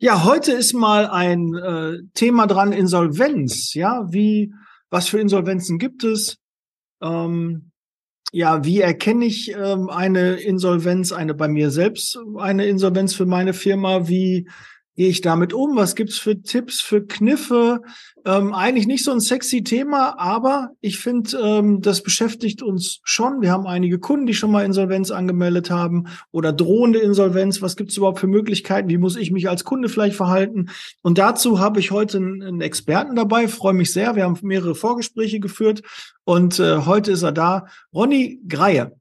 Ja, heute ist mal ein äh, Thema dran, Insolvenz. Ja, wie, was für Insolvenzen gibt es? Ähm, ja, wie erkenne ich ähm, eine Insolvenz, eine bei mir selbst, eine Insolvenz für meine Firma? Wie gehe ich damit um? Was gibt's für Tipps, für Kniffe? Ähm, eigentlich nicht so ein sexy Thema, aber ich finde, ähm, das beschäftigt uns schon. Wir haben einige Kunden, die schon mal Insolvenz angemeldet haben oder drohende Insolvenz. Was gibt's überhaupt für Möglichkeiten? Wie muss ich mich als Kunde vielleicht verhalten? Und dazu habe ich heute einen, Experten dabei. Freue mich sehr. Wir haben mehrere Vorgespräche geführt und äh, heute ist er da. Ronny Greie.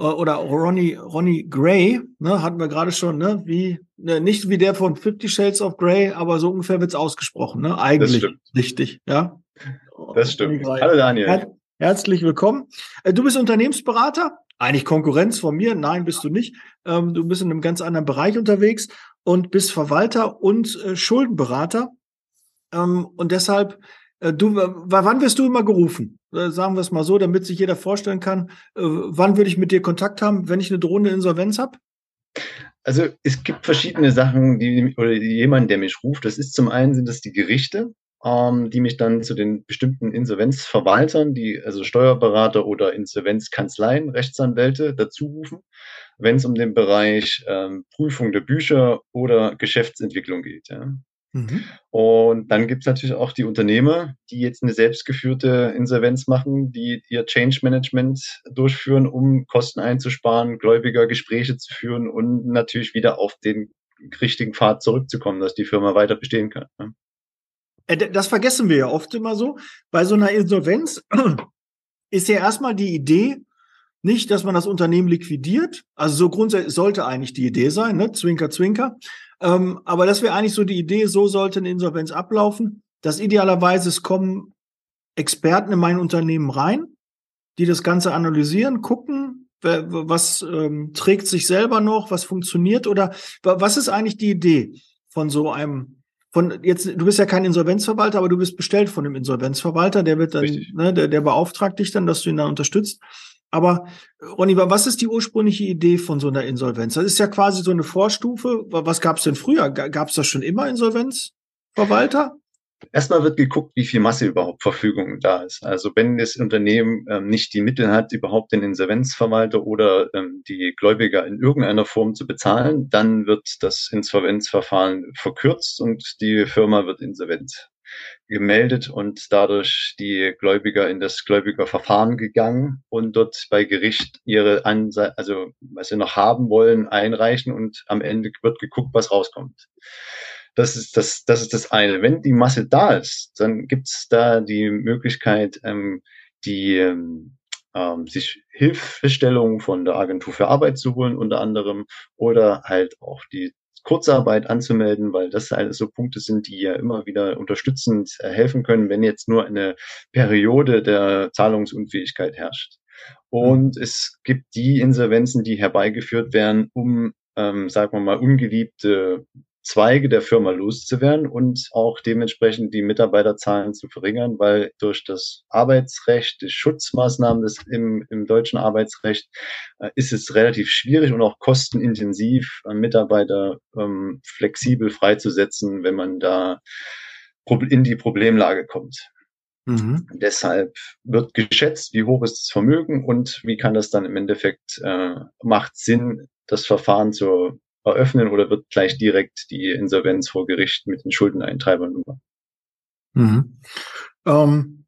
Äh, oder Ronnie, Ronnie Gray, ne, hatten wir gerade schon, ne, wie, ne, nicht wie der von Fifty Shades of Grey, aber so ungefähr wird's ausgesprochen, ne, eigentlich richtig, ja. Das stimmt. Hallo Daniel. Her herzlich willkommen. Äh, du bist Unternehmensberater, eigentlich Konkurrenz von mir, nein, bist du nicht. Ähm, du bist in einem ganz anderen Bereich unterwegs und bist Verwalter und äh, Schuldenberater. Ähm, und deshalb du, wann wirst du immer gerufen? Äh, sagen wir es mal so, damit sich jeder vorstellen kann, äh, wann würde ich mit dir Kontakt haben, wenn ich eine drohende Insolvenz habe? Also es gibt verschiedene Sachen, die oder jemand, der mich ruft. Das ist zum einen sind das die Gerichte, ähm, die mich dann zu den bestimmten Insolvenzverwaltern, die also Steuerberater oder Insolvenzkanzleien, Rechtsanwälte dazu rufen, wenn es um den Bereich ähm, Prüfung der Bücher oder Geschäftsentwicklung geht. Ja. Mhm. Und dann gibt es natürlich auch die Unternehmer, die jetzt eine selbstgeführte Insolvenz machen, die ihr Change Management durchführen, um Kosten einzusparen, gläubiger Gespräche zu führen und natürlich wieder auf den richtigen Pfad zurückzukommen, dass die Firma weiter bestehen kann. Ne? Äh, das vergessen wir ja oft immer so. Bei so einer Insolvenz ist ja erstmal die Idee, nicht, dass man das Unternehmen liquidiert. Also so grundsätzlich sollte eigentlich die Idee sein, ne? Zwinker, Zwinker. Ähm, aber das wäre eigentlich so die Idee, so sollte eine Insolvenz ablaufen, dass idealerweise es kommen Experten in mein Unternehmen rein, die das Ganze analysieren, gucken, was ähm, trägt sich selber noch, was funktioniert oder was ist eigentlich die Idee von so einem von jetzt, du bist ja kein Insolvenzverwalter, aber du bist bestellt von dem Insolvenzverwalter, der wird dann, ne, der, der beauftragt dich dann, dass du ihn dann unterstützt. Aber Ronny, was ist die ursprüngliche Idee von so einer Insolvenz? Das ist ja quasi so eine Vorstufe. Was gab es denn früher? Gab es da schon immer Insolvenzverwalter? Erstmal wird geguckt, wie viel Masse überhaupt Verfügung da ist. Also wenn das Unternehmen ähm, nicht die Mittel hat, überhaupt den Insolvenzverwalter oder ähm, die Gläubiger in irgendeiner Form zu bezahlen, dann wird das Insolvenzverfahren verkürzt und die Firma wird insolvent gemeldet und dadurch die Gläubiger in das Gläubigerverfahren gegangen und dort bei Gericht ihre Anse also was sie noch haben wollen, einreichen und am Ende wird geguckt, was rauskommt. Das ist das, das ist das eine. Wenn die Masse da ist, dann gibt es da die Möglichkeit, ähm, die ähm, ähm, sich Hilfestellung von der Agentur für Arbeit zu holen, unter anderem, oder halt auch die Kurzarbeit anzumelden, weil das alles so Punkte sind, die ja immer wieder unterstützend äh, helfen können, wenn jetzt nur eine Periode der Zahlungsunfähigkeit herrscht. Und es gibt die Insolvenzen, die herbeigeführt werden, um, ähm, sagen wir mal, ungeliebte Zweige der Firma loszuwerden und auch dementsprechend die Mitarbeiterzahlen zu verringern, weil durch das Arbeitsrecht, die Schutzmaßnahmen des, im, im deutschen Arbeitsrecht äh, ist es relativ schwierig und auch kostenintensiv, äh, Mitarbeiter ähm, flexibel freizusetzen, wenn man da in die Problemlage kommt. Mhm. Deshalb wird geschätzt, wie hoch ist das Vermögen und wie kann das dann im Endeffekt äh, macht Sinn, das Verfahren zur eröffnen oder wird gleich direkt die Insolvenz vor Gericht mit den Schuldeneintreibern über? Mhm. Ähm,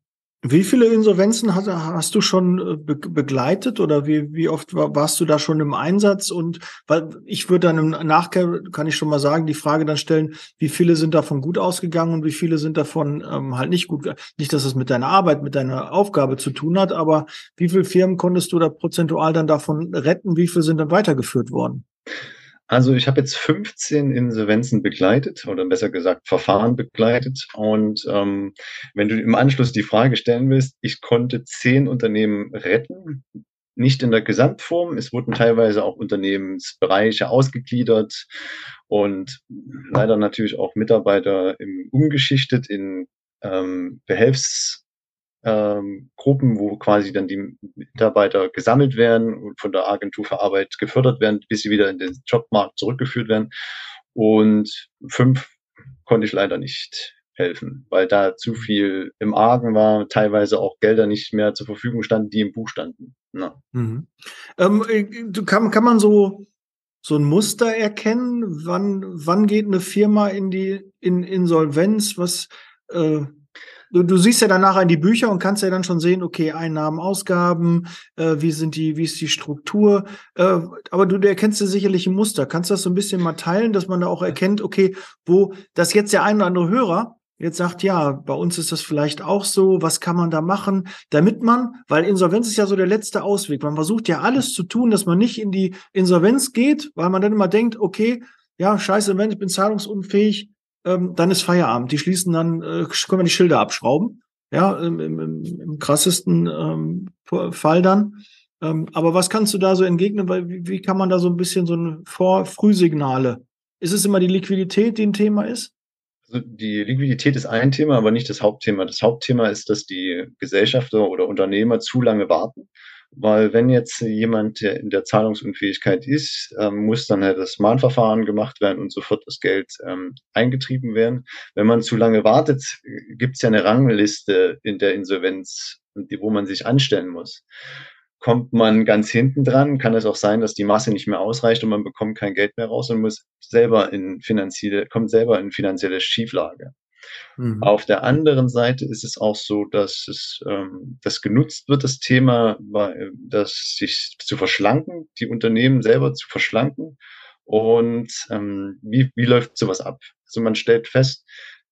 wie viele Insolvenzen hast, hast du schon äh, be begleitet oder wie, wie oft war, warst du da schon im Einsatz? Und weil ich würde dann im Nachkehr, kann ich schon mal sagen, die Frage dann stellen, wie viele sind davon gut ausgegangen und wie viele sind davon ähm, halt nicht gut? Nicht, dass es mit deiner Arbeit, mit deiner Aufgabe zu tun hat, aber wie viele Firmen konntest du da prozentual dann davon retten? Wie viele sind dann weitergeführt worden? Also ich habe jetzt 15 Insolvenzen begleitet oder besser gesagt Verfahren begleitet. Und ähm, wenn du im Anschluss die Frage stellen willst, ich konnte zehn Unternehmen retten, nicht in der Gesamtform. Es wurden teilweise auch Unternehmensbereiche ausgegliedert und leider natürlich auch Mitarbeiter im, umgeschichtet in ähm, Behelfs ähm, Gruppen, wo quasi dann die Mitarbeiter gesammelt werden und von der Agentur für Arbeit gefördert werden, bis sie wieder in den Jobmarkt zurückgeführt werden. und fünf konnte ich leider nicht helfen, weil da zu viel im Argen war, teilweise auch Gelder nicht mehr zur Verfügung standen, die im Buch standen. Mhm. Ähm, äh, kann, kann man so, so ein Muster erkennen? Wann, wann geht eine Firma in die in Insolvenz? Was äh, du, du siehst ja danach in die Bücher und kannst ja dann schon sehen, okay, Einnahmen, Ausgaben, äh, wie sind die, wie ist die Struktur? Äh, aber du, erkennst ja sicherlich ein Muster. Kannst du das so ein bisschen mal teilen, dass man da auch erkennt, okay, wo das jetzt der ein oder andere Hörer jetzt sagt, ja, bei uns ist das vielleicht auch so, was kann man da machen, damit man, weil Insolvenz ist ja so der letzte Ausweg. Man versucht ja alles zu tun, dass man nicht in die Insolvenz geht, weil man dann immer denkt, okay, ja, scheiße, wenn ich bin zahlungsunfähig, ähm, dann ist Feierabend. Die schließen dann, äh, können wir die Schilder abschrauben. Ja, im, im, im krassesten ähm, Fall dann. Ähm, aber was kannst du da so entgegnen? Weil wie, wie kann man da so ein bisschen so ein Vor Frühsignale? Ist es immer die Liquidität, die ein Thema ist? Also die Liquidität ist ein Thema, aber nicht das Hauptthema. Das Hauptthema ist, dass die Gesellschafter oder Unternehmer zu lange warten. Weil wenn jetzt jemand in der Zahlungsunfähigkeit ist, ähm, muss dann halt das Mahnverfahren gemacht werden und sofort das Geld ähm, eingetrieben werden. Wenn man zu lange wartet, gibt es ja eine Rangliste in der Insolvenz, wo man sich anstellen muss kommt man ganz hinten dran, kann es auch sein, dass die Masse nicht mehr ausreicht und man bekommt kein Geld mehr raus und muss selber in finanzielle, kommt selber in finanzielle Schieflage. Mhm. Auf der anderen Seite ist es auch so, dass es ähm, das genutzt wird, das Thema, das sich zu verschlanken, die Unternehmen selber zu verschlanken. Und ähm, wie, wie läuft sowas ab? Also man stellt fest,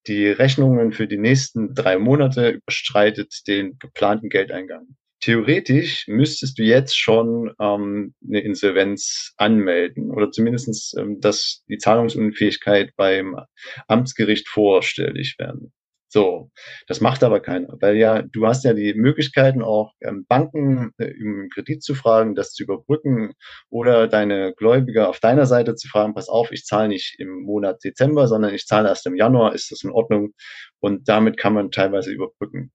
die Rechnungen für die nächsten drei Monate überstreitet den geplanten Geldeingang theoretisch müsstest du jetzt schon ähm, eine Insolvenz anmelden oder zumindestens ähm, dass die Zahlungsunfähigkeit beim Amtsgericht vorstellig werden. So, das macht aber keiner, weil ja, du hast ja die Möglichkeiten auch ähm, Banken äh, um Kredit zu fragen, das zu überbrücken oder deine Gläubiger auf deiner Seite zu fragen, pass auf, ich zahle nicht im Monat Dezember, sondern ich zahle erst im Januar, ist das in Ordnung? Und damit kann man teilweise überbrücken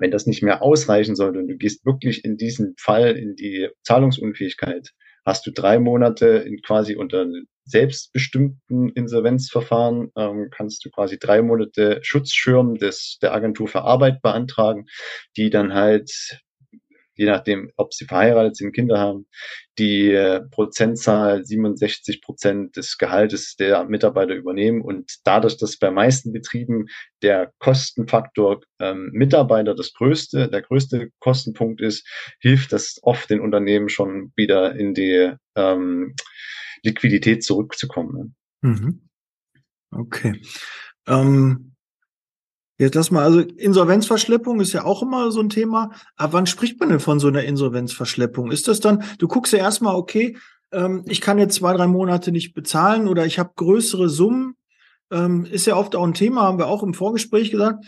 wenn das nicht mehr ausreichen sollte und du gehst wirklich in diesen Fall in die Zahlungsunfähigkeit, hast du drei Monate in quasi unter selbstbestimmten Insolvenzverfahren, ähm, kannst du quasi drei Monate Schutzschirm des, der Agentur für Arbeit beantragen, die dann halt je nachdem, ob sie verheiratet sind, Kinder haben, die äh, Prozentzahl 67 Prozent des Gehaltes der Mitarbeiter übernehmen. Und dadurch, dass bei meisten Betrieben der Kostenfaktor ähm, Mitarbeiter das größte, der größte Kostenpunkt ist, hilft das oft den Unternehmen schon wieder in die ähm, Liquidität zurückzukommen. Ne? Mhm. Okay. Ähm Jetzt lass mal, also Insolvenzverschleppung ist ja auch immer so ein Thema. Aber wann spricht man denn von so einer Insolvenzverschleppung? Ist das dann, du guckst ja erstmal, okay, ähm, ich kann jetzt zwei, drei Monate nicht bezahlen oder ich habe größere Summen. Ähm, ist ja oft auch ein Thema, haben wir auch im Vorgespräch gesagt.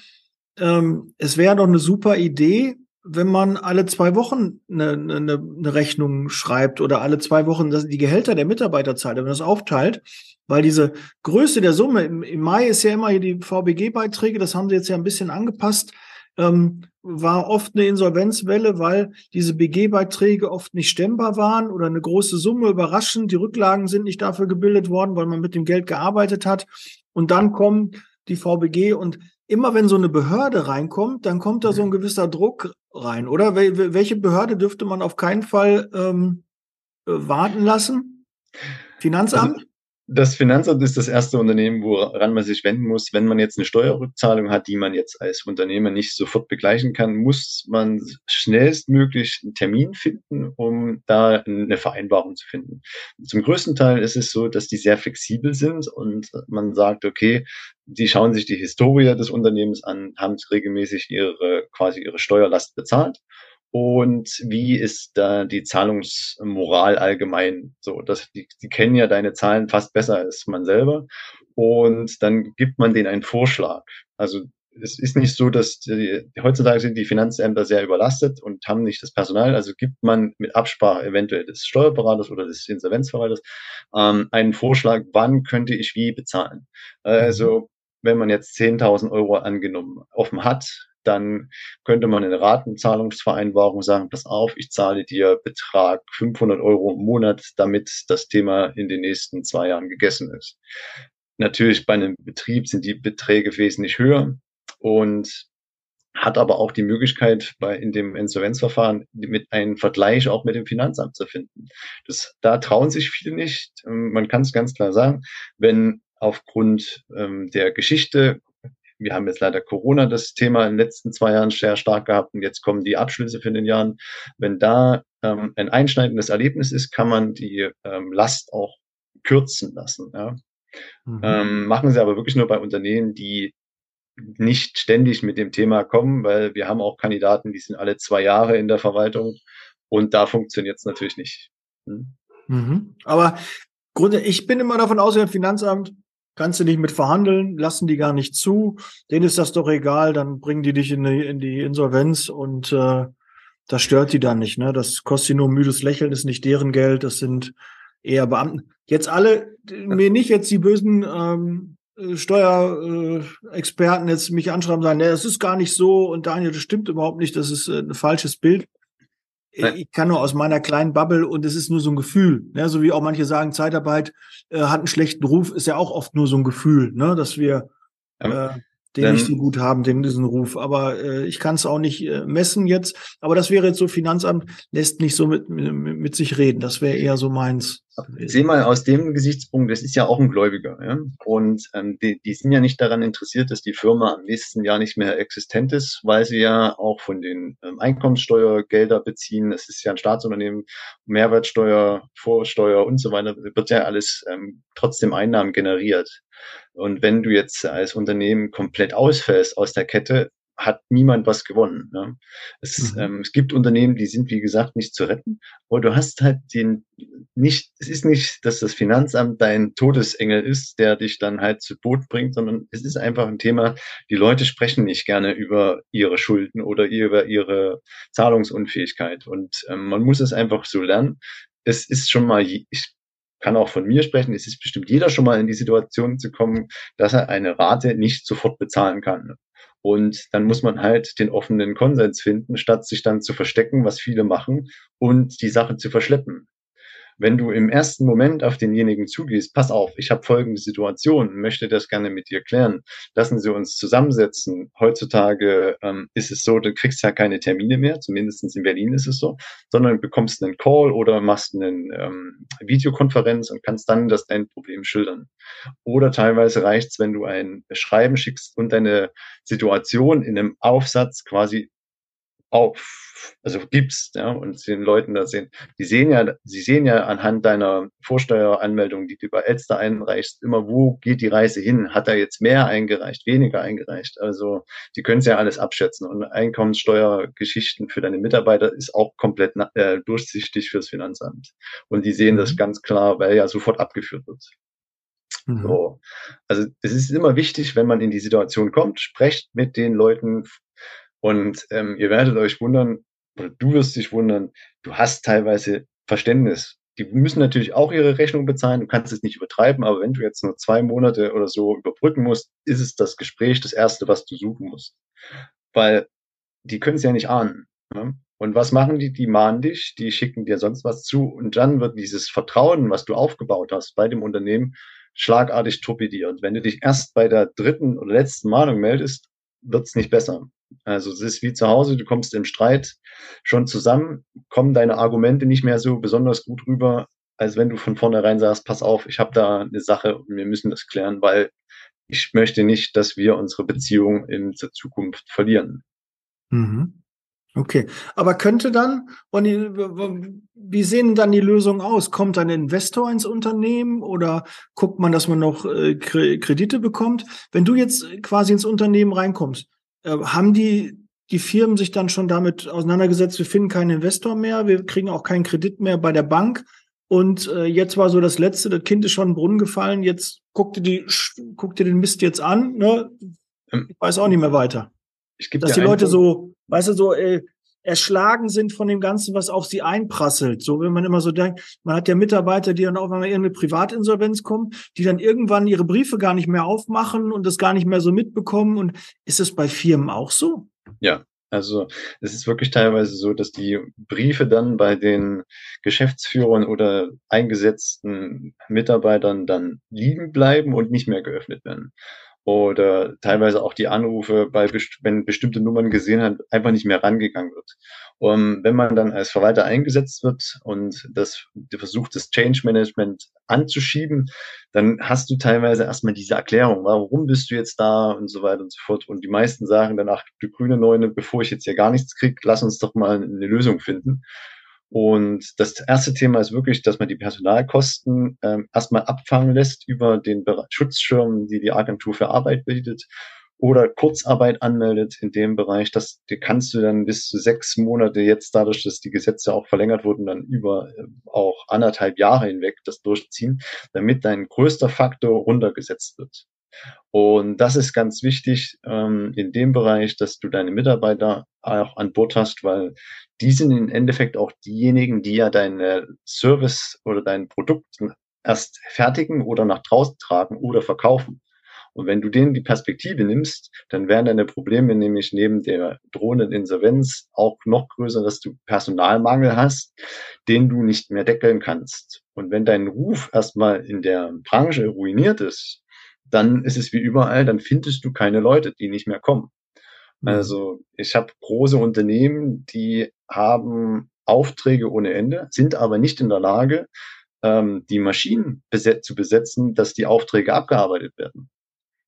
Ähm, es wäre doch eine super Idee, wenn man alle zwei Wochen eine, eine, eine Rechnung schreibt oder alle zwei Wochen die Gehälter der Mitarbeiter zahlt, wenn man das aufteilt, weil diese Größe der Summe, im, im Mai ist ja immer hier die VBG-Beiträge, das haben sie jetzt ja ein bisschen angepasst, ähm, war oft eine Insolvenzwelle, weil diese BG-Beiträge oft nicht stemmbar waren oder eine große Summe überraschend. Die Rücklagen sind nicht dafür gebildet worden, weil man mit dem Geld gearbeitet hat. Und dann kommen die VBG und immer wenn so eine Behörde reinkommt, dann kommt da so ein gewisser Druck rein, oder? Welche Behörde dürfte man auf keinen Fall ähm, äh, warten lassen? Finanzamt? Also, das Finanzamt ist das erste Unternehmen, woran man sich wenden muss. Wenn man jetzt eine Steuerrückzahlung hat, die man jetzt als Unternehmer nicht sofort begleichen kann, muss man schnellstmöglich einen Termin finden, um da eine Vereinbarung zu finden. Zum größten Teil ist es so, dass die sehr flexibel sind und man sagt, okay, die schauen sich die Historie des Unternehmens an, haben regelmäßig ihre, quasi ihre Steuerlast bezahlt und wie ist da die Zahlungsmoral allgemein? So, dass die, die kennen ja deine Zahlen fast besser als man selber. Und dann gibt man denen einen Vorschlag. Also es ist nicht so, dass die, heutzutage sind die Finanzämter sehr überlastet und haben nicht das Personal. Also gibt man mit Absprache eventuell des Steuerberaters oder des Insolvenzverwalters ähm, einen Vorschlag, wann könnte ich wie bezahlen. Also wenn man jetzt 10.000 Euro angenommen offen hat, dann könnte man in Ratenzahlungsvereinbarung sagen, pass auf, ich zahle dir Betrag 500 Euro im Monat, damit das Thema in den nächsten zwei Jahren gegessen ist. Natürlich bei einem Betrieb sind die Beträge wesentlich höher und hat aber auch die Möglichkeit, bei, in dem Insolvenzverfahren mit einem Vergleich auch mit dem Finanzamt zu finden. Das, da trauen sich viele nicht. Ähm, man kann es ganz klar sagen, wenn aufgrund ähm, der Geschichte, wir haben jetzt leider Corona das Thema in den letzten zwei Jahren sehr stark gehabt und jetzt kommen die Abschlüsse für den Jahren. Wenn da ähm, ein einschneidendes Erlebnis ist, kann man die ähm, Last auch kürzen lassen. Ja. Mhm. Ähm, machen sie aber wirklich nur bei Unternehmen, die nicht ständig mit dem Thema kommen, weil wir haben auch Kandidaten, die sind alle zwei Jahre in der Verwaltung und da funktioniert es natürlich nicht. Hm? Mhm. Aber ich bin immer davon ausgegangen, Finanzamt kannst du nicht mit verhandeln, lassen die gar nicht zu, denen ist das doch egal, dann bringen die dich in die, in die Insolvenz und äh, das stört die dann nicht. Ne? Das kostet sie nur müdes Lächeln, ist nicht deren Geld, das sind eher Beamten. Jetzt alle, mir nicht jetzt die bösen ähm, äh, Steuerexperten jetzt mich anschreiben und sagen, nee, das ist gar nicht so und Daniel, das stimmt überhaupt nicht, das ist äh, ein falsches Bild. Ich kann nur aus meiner kleinen Bubble und es ist nur so ein Gefühl. Ne? So wie auch manche sagen, Zeitarbeit äh, hat einen schlechten Ruf, ist ja auch oft nur so ein Gefühl, ne? dass wir äh, den Dann, nicht so gut haben, den diesen Ruf. Aber äh, ich kann es auch nicht äh, messen jetzt. Aber das wäre jetzt so, Finanzamt lässt nicht so mit, mit, mit sich reden. Das wäre eher so meins. Seh mal aus dem Gesichtspunkt, das ist ja auch ein Gläubiger. Ja? Und ähm, die, die sind ja nicht daran interessiert, dass die Firma am nächsten Jahr nicht mehr existent ist, weil sie ja auch von den ähm, Einkommenssteuergelder beziehen. Es ist ja ein Staatsunternehmen, Mehrwertsteuer, Vorsteuer und so weiter, wird ja alles ähm, trotzdem Einnahmen generiert. Und wenn du jetzt als Unternehmen komplett ausfällst aus der Kette, hat niemand was gewonnen. Ne? Es, mhm. ähm, es gibt Unternehmen, die sind, wie gesagt, nicht zu retten, aber du hast halt den nicht, es ist nicht, dass das Finanzamt dein Todesengel ist, der dich dann halt zu Boot bringt, sondern es ist einfach ein Thema, die Leute sprechen nicht gerne über ihre Schulden oder über ihre Zahlungsunfähigkeit. Und ähm, man muss es einfach so lernen. Es ist schon mal, ich kann auch von mir sprechen, es ist bestimmt jeder schon mal in die Situation zu kommen, dass er eine Rate nicht sofort bezahlen kann. Und dann muss man halt den offenen Konsens finden, statt sich dann zu verstecken, was viele machen, und die Sache zu verschleppen. Wenn du im ersten Moment auf denjenigen zugehst, pass auf, ich habe folgende Situation, möchte das gerne mit dir klären, lassen Sie uns zusammensetzen. Heutzutage ähm, ist es so, du kriegst ja keine Termine mehr, zumindest in Berlin ist es so, sondern bekommst einen Call oder machst eine ähm, Videokonferenz und kannst dann das dein Problem schildern. Oder teilweise reicht's, wenn du ein Schreiben schickst und deine Situation in einem Aufsatz quasi auf, also gibst, ja, und den Leuten da sehen, die sehen ja, sie sehen ja anhand deiner Vorsteueranmeldung, die du bei Elster einreichst, immer, wo geht die Reise hin? Hat er jetzt mehr eingereicht, weniger eingereicht? Also, die können es ja alles abschätzen. Und Einkommenssteuergeschichten für deine Mitarbeiter ist auch komplett äh, durchsichtig fürs Finanzamt. Und die sehen mhm. das ganz klar, weil ja sofort abgeführt wird. Mhm. So. Also es ist immer wichtig, wenn man in die Situation kommt, sprecht mit den Leuten und ähm, ihr werdet euch wundern, oder du wirst dich wundern, du hast teilweise Verständnis. Die müssen natürlich auch ihre Rechnung bezahlen. Du kannst es nicht übertreiben, aber wenn du jetzt nur zwei Monate oder so überbrücken musst, ist es das Gespräch das erste, was du suchen musst. Weil die können es ja nicht ahnen. Ne? Und was machen die? Die mahnen dich, die schicken dir sonst was zu und dann wird dieses Vertrauen, was du aufgebaut hast bei dem Unternehmen, schlagartig torpediert. Wenn du dich erst bei der dritten oder letzten Mahnung meldest, wird es nicht besser. Also es ist wie zu Hause, du kommst im Streit schon zusammen, kommen deine Argumente nicht mehr so besonders gut rüber, als wenn du von vornherein sagst, pass auf, ich habe da eine Sache und wir müssen das klären, weil ich möchte nicht, dass wir unsere Beziehung in der Zukunft verlieren. Mhm. Okay, aber könnte dann, wie sehen dann die Lösungen aus? Kommt ein Investor ins Unternehmen oder guckt man, dass man noch äh, Kredite bekommt? Wenn du jetzt quasi ins Unternehmen reinkommst, haben die, die Firmen sich dann schon damit auseinandergesetzt, wir finden keinen Investor mehr, wir kriegen auch keinen Kredit mehr bei der Bank. Und äh, jetzt war so das Letzte, das Kind ist schon in den Brunnen gefallen, jetzt guckt ihr, die, guckt ihr den Mist jetzt an, ne? Ähm, ich weiß auch nicht mehr weiter. Ich Dass die Leute so, weißt du, so äh, erschlagen sind von dem Ganzen, was auf sie einprasselt. So, wenn man immer so denkt, man hat ja Mitarbeiter, die dann auch mal irgendeine Privatinsolvenz kommen, die dann irgendwann ihre Briefe gar nicht mehr aufmachen und das gar nicht mehr so mitbekommen. Und ist es bei Firmen auch so? Ja, also es ist wirklich teilweise so, dass die Briefe dann bei den Geschäftsführern oder eingesetzten Mitarbeitern dann liegen bleiben und nicht mehr geöffnet werden oder teilweise auch die Anrufe, bei wenn bestimmte Nummern gesehen hat, einfach nicht mehr rangegangen wird. Und wenn man dann als Verwalter eingesetzt wird und das versucht, das Change Management anzuschieben, dann hast du teilweise erstmal diese Erklärung, warum bist du jetzt da und so weiter und so fort. Und die meisten sagen dann, ach, du grüne Neune, bevor ich jetzt hier gar nichts krieg, lass uns doch mal eine Lösung finden. Und das erste Thema ist wirklich, dass man die Personalkosten ähm, erstmal abfangen lässt über den Schutzschirm, die die Agentur für Arbeit bietet oder Kurzarbeit anmeldet in dem Bereich. Das die kannst du dann bis zu sechs Monate jetzt dadurch, dass die Gesetze auch verlängert wurden, dann über äh, auch anderthalb Jahre hinweg das durchziehen, damit dein größter Faktor runtergesetzt wird. Und das ist ganz wichtig ähm, in dem Bereich, dass du deine Mitarbeiter auch an Bord hast, weil die sind im Endeffekt auch diejenigen, die ja deine Service oder dein Produkt erst fertigen oder nach draußen tragen oder verkaufen. Und wenn du denen die Perspektive nimmst, dann werden deine Probleme nämlich neben der drohenden Insolvenz auch noch größer, dass du Personalmangel hast, den du nicht mehr deckeln kannst. Und wenn dein Ruf erstmal in der Branche ruiniert ist, dann ist es wie überall, dann findest du keine Leute, die nicht mehr kommen. Mhm. Also ich habe große Unternehmen, die haben Aufträge ohne Ende, sind aber nicht in der Lage, ähm, die Maschinen beset zu besetzen, dass die Aufträge abgearbeitet werden.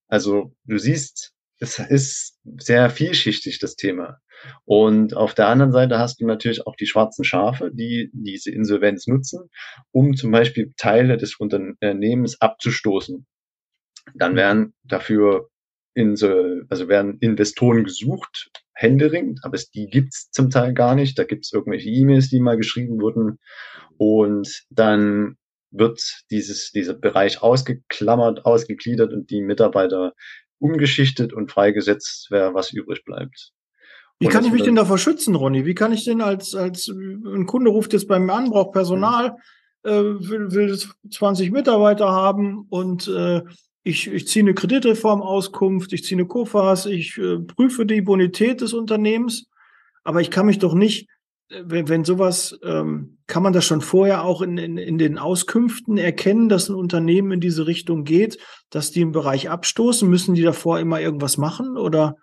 Also du siehst, es ist sehr vielschichtig, das Thema. Und auf der anderen Seite hast du natürlich auch die schwarzen Schafe, die diese Insolvenz nutzen, um zum Beispiel Teile des Unternehmens abzustoßen. Dann werden dafür Insel, also werden Investoren gesucht, händeringend, aber es, die gibt's zum Teil gar nicht. Da gibt's irgendwelche E-Mails, die mal geschrieben wurden. Und dann wird dieses, dieser Bereich ausgeklammert, ausgegliedert und die Mitarbeiter umgeschichtet und freigesetzt, wer was übrig bleibt. Wie kann ich mich denn davor schützen, Ronny? Wie kann ich denn als, als ein Kunde ruft jetzt bei mir an, braucht Personal, äh, will, will 20 Mitarbeiter haben und äh, ich, ich ziehe eine Kreditreformauskunft, ich ziehe eine COFAS, ich äh, prüfe die Bonität des Unternehmens, aber ich kann mich doch nicht, äh, wenn, wenn sowas, ähm, kann man das schon vorher auch in, in, in den Auskünften erkennen, dass ein Unternehmen in diese Richtung geht, dass die im Bereich abstoßen, müssen die davor immer irgendwas machen oder?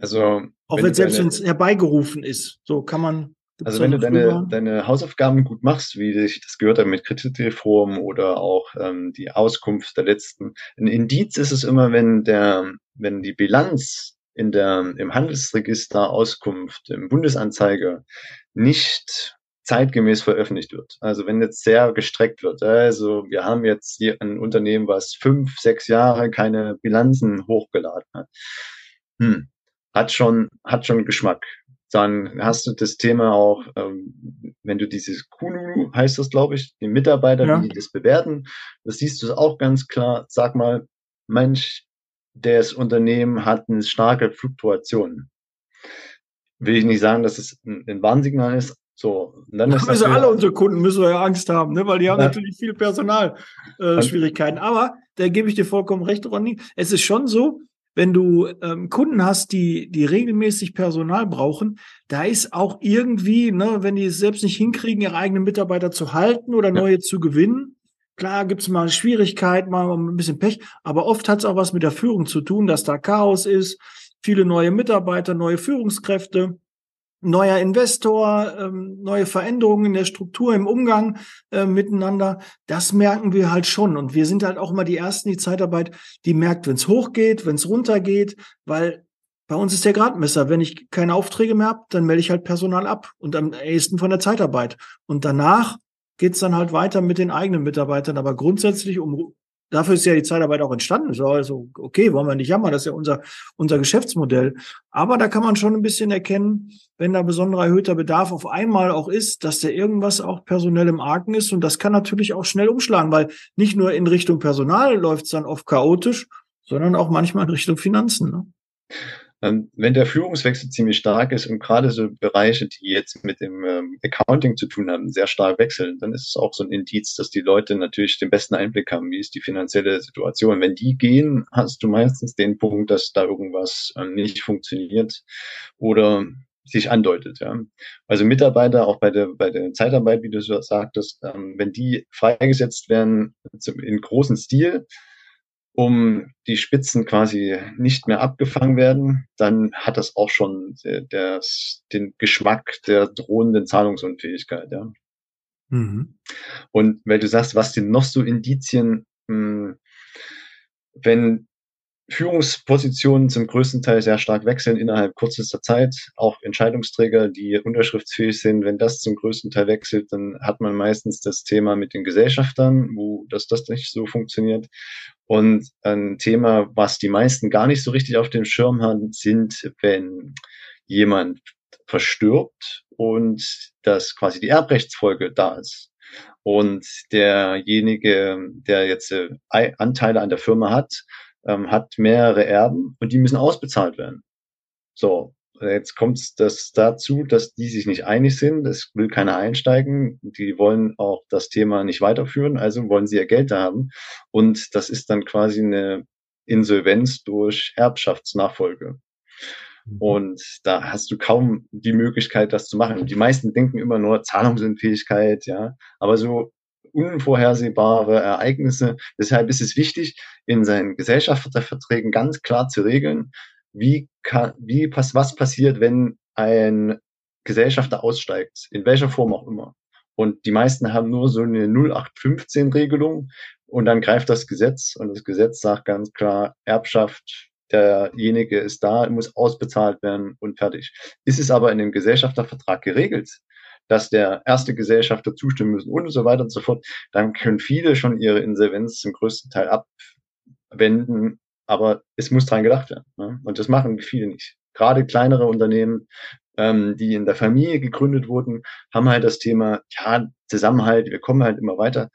Also auch wenn, wenn selbst wenn es herbeigerufen ist, so kann man also wenn du deine, deine Hausaufgaben gut machst, wie ich das gehört habe mit Kreditreform oder auch ähm, die Auskunft der letzten, ein Indiz ist es immer, wenn der, wenn die Bilanz in der, im Handelsregister Auskunft, im Bundesanzeiger nicht zeitgemäß veröffentlicht wird. Also wenn jetzt sehr gestreckt wird. Also wir haben jetzt hier ein Unternehmen, was fünf, sechs Jahre keine Bilanzen hochgeladen hat. Hm. Hat schon, hat schon Geschmack dann hast du das Thema auch, ähm, wenn du dieses Kununu, heißt das, glaube ich, die Mitarbeiter, ja. die das bewerten, das siehst du auch ganz klar. Sag mal, Mensch, das Unternehmen hat eine starke Fluktuation. Will ich nicht sagen, dass es ein, ein Warnsignal ist. So, und dann ist müssen alle unsere Kunden müssen wir ja Angst haben, ne? weil die haben ja. natürlich viel Personalschwierigkeiten. Äh, Aber da gebe ich dir vollkommen recht, Ronny. Es ist schon so, wenn du ähm, Kunden hast, die, die regelmäßig Personal brauchen, da ist auch irgendwie, ne, wenn die es selbst nicht hinkriegen, ihre eigenen Mitarbeiter zu halten oder neue zu gewinnen. Klar gibt's mal Schwierigkeiten, mal ein bisschen Pech, aber oft hat's auch was mit der Führung zu tun, dass da Chaos ist, viele neue Mitarbeiter, neue Führungskräfte neuer Investor, ähm, neue Veränderungen in der Struktur, im Umgang äh, miteinander, das merken wir halt schon. Und wir sind halt auch immer die Ersten, die Zeitarbeit, die merkt, wenn es hochgeht, wenn es runtergeht, weil bei uns ist der Gradmesser. Wenn ich keine Aufträge mehr habe, dann melde ich halt Personal ab und am ehesten von der Zeitarbeit. Und danach geht's dann halt weiter mit den eigenen Mitarbeitern. Aber grundsätzlich, um Dafür ist ja die Zeitarbeit auch entstanden. So, also, okay, wollen wir nicht jammern, das ist ja unser, unser Geschäftsmodell. Aber da kann man schon ein bisschen erkennen, wenn da besonderer erhöhter Bedarf auf einmal auch ist, dass da irgendwas auch personell im Argen ist. Und das kann natürlich auch schnell umschlagen, weil nicht nur in Richtung Personal läuft es dann oft chaotisch, sondern auch manchmal in Richtung Finanzen. Ne? Ähm, wenn der Führungswechsel ziemlich stark ist und gerade so Bereiche, die jetzt mit dem ähm, Accounting zu tun haben, sehr stark wechseln, dann ist es auch so ein Indiz, dass die Leute natürlich den besten Einblick haben, wie ist die finanzielle Situation. Wenn die gehen, hast du meistens den Punkt, dass da irgendwas ähm, nicht funktioniert oder sich andeutet. Ja. Also Mitarbeiter, auch bei der, bei der Zeitarbeit, wie du so sagtest, wenn die freigesetzt werden in großen Stil, um die Spitzen quasi nicht mehr abgefangen werden, dann hat das auch schon der, der, den Geschmack der drohenden Zahlungsunfähigkeit. Ja. Mhm. Und weil du sagst, was denn noch so Indizien, mh, hm, wenn Führungspositionen zum größten Teil sehr stark wechseln innerhalb kürzester Zeit. Auch Entscheidungsträger, die unterschriftsfähig sind, wenn das zum größten Teil wechselt, dann hat man meistens das Thema mit den Gesellschaftern, wo das, das nicht so funktioniert. Und ein Thema, was die meisten gar nicht so richtig auf dem Schirm haben, sind, wenn jemand verstirbt und dass quasi die Erbrechtsfolge da ist. Und derjenige, der jetzt äh, Anteile an der Firma hat, ähm, hat mehrere Erben und die müssen ausbezahlt werden. So, jetzt kommt es dazu, dass die sich nicht einig sind. Es will keiner einsteigen. Die wollen auch das Thema nicht weiterführen, also wollen sie ihr Geld haben. Und das ist dann quasi eine Insolvenz durch Erbschaftsnachfolge. Mhm. Und da hast du kaum die Möglichkeit, das zu machen. Die meisten denken immer nur Zahlungsunfähigkeit, ja. Aber so unvorhersehbare Ereignisse. Deshalb ist es wichtig, in seinen Gesellschafterverträgen ganz klar zu regeln, wie kann, wie pass, was passiert, wenn ein Gesellschafter aussteigt, in welcher Form auch immer. Und die meisten haben nur so eine 0815-Regelung und dann greift das Gesetz und das Gesetz sagt ganz klar, Erbschaft, derjenige ist da, muss ausbezahlt werden und fertig. Ist es aber in dem Gesellschaftervertrag geregelt, dass der erste Gesellschafter zustimmen müssen und so weiter und so fort, dann können viele schon ihre Insolvenz zum größten Teil abwenden, aber es muss dran gedacht werden. Ne? Und das machen viele nicht. Gerade kleinere Unternehmen, ähm, die in der Familie gegründet wurden, haben halt das Thema, ja, Zusammenhalt, wir kommen halt immer weiter.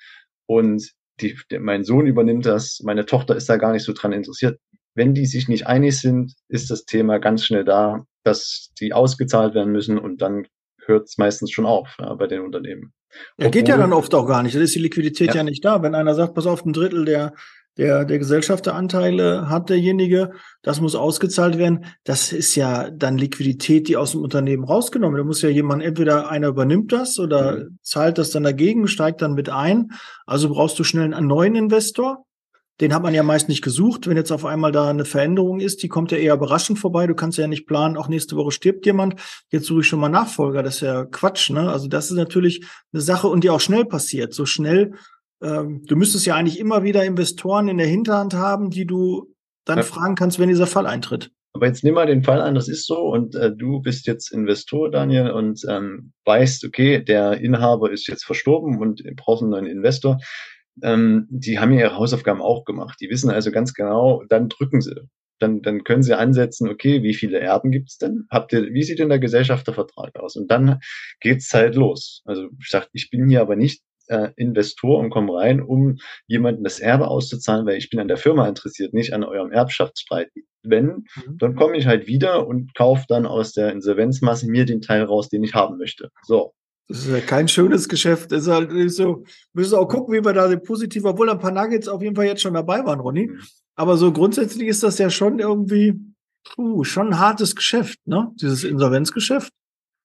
Und die, der, mein Sohn übernimmt das, meine Tochter ist da gar nicht so dran interessiert. Wenn die sich nicht einig sind, ist das Thema ganz schnell da, dass die ausgezahlt werden müssen und dann hört es meistens schon auf ja, bei den Unternehmen. Ja, geht ja dann oft auch gar nicht. Dann ist die Liquidität ja. ja nicht da. Wenn einer sagt, pass auf, ein Drittel der, der, der Gesellschafteranteile hat derjenige, das muss ausgezahlt werden. Das ist ja dann Liquidität, die aus dem Unternehmen rausgenommen. Da muss ja jemand, entweder einer übernimmt das oder mhm. zahlt das dann dagegen, steigt dann mit ein. Also brauchst du schnell einen neuen Investor. Den hat man ja meist nicht gesucht. Wenn jetzt auf einmal da eine Veränderung ist, die kommt ja eher überraschend vorbei. Du kannst ja nicht planen, auch nächste Woche stirbt jemand. Jetzt suche ich schon mal Nachfolger. Das ist ja Quatsch, ne? Also das ist natürlich eine Sache und die auch schnell passiert. So schnell. Ähm, du müsstest ja eigentlich immer wieder Investoren in der Hinterhand haben, die du dann ja. fragen kannst, wenn dieser Fall eintritt. Aber jetzt nimm mal den Fall an, das ist so und äh, du bist jetzt Investor, Daniel, und ähm, weißt, okay, der Inhaber ist jetzt verstorben und brauchst einen neuen Investor ähm, die haben ja ihre Hausaufgaben auch gemacht. Die wissen also ganz genau, dann drücken sie. Dann, dann können sie ansetzen, okay, wie viele Erben gibt es denn? Habt ihr, wie sieht denn der Gesellschaftervertrag aus? Und dann geht's halt los. Also ich sag, ich bin hier aber nicht äh, Investor und komme rein, um jemanden das Erbe auszuzahlen, weil ich bin an der Firma interessiert, nicht an eurem Erbschaftsstreit. Wenn, mhm. dann komme ich halt wieder und kaufe dann aus der Insolvenzmasse mir den Teil raus, den ich haben möchte. So. Das ist ja kein schönes Geschäft. Das ist halt so, müssen auch gucken, wie wir da positiv, obwohl ein paar Nuggets auf jeden Fall jetzt schon dabei waren, Ronny. Mhm. Aber so grundsätzlich ist das ja schon irgendwie, puh, schon ein hartes Geschäft, ne? Dieses Insolvenzgeschäft.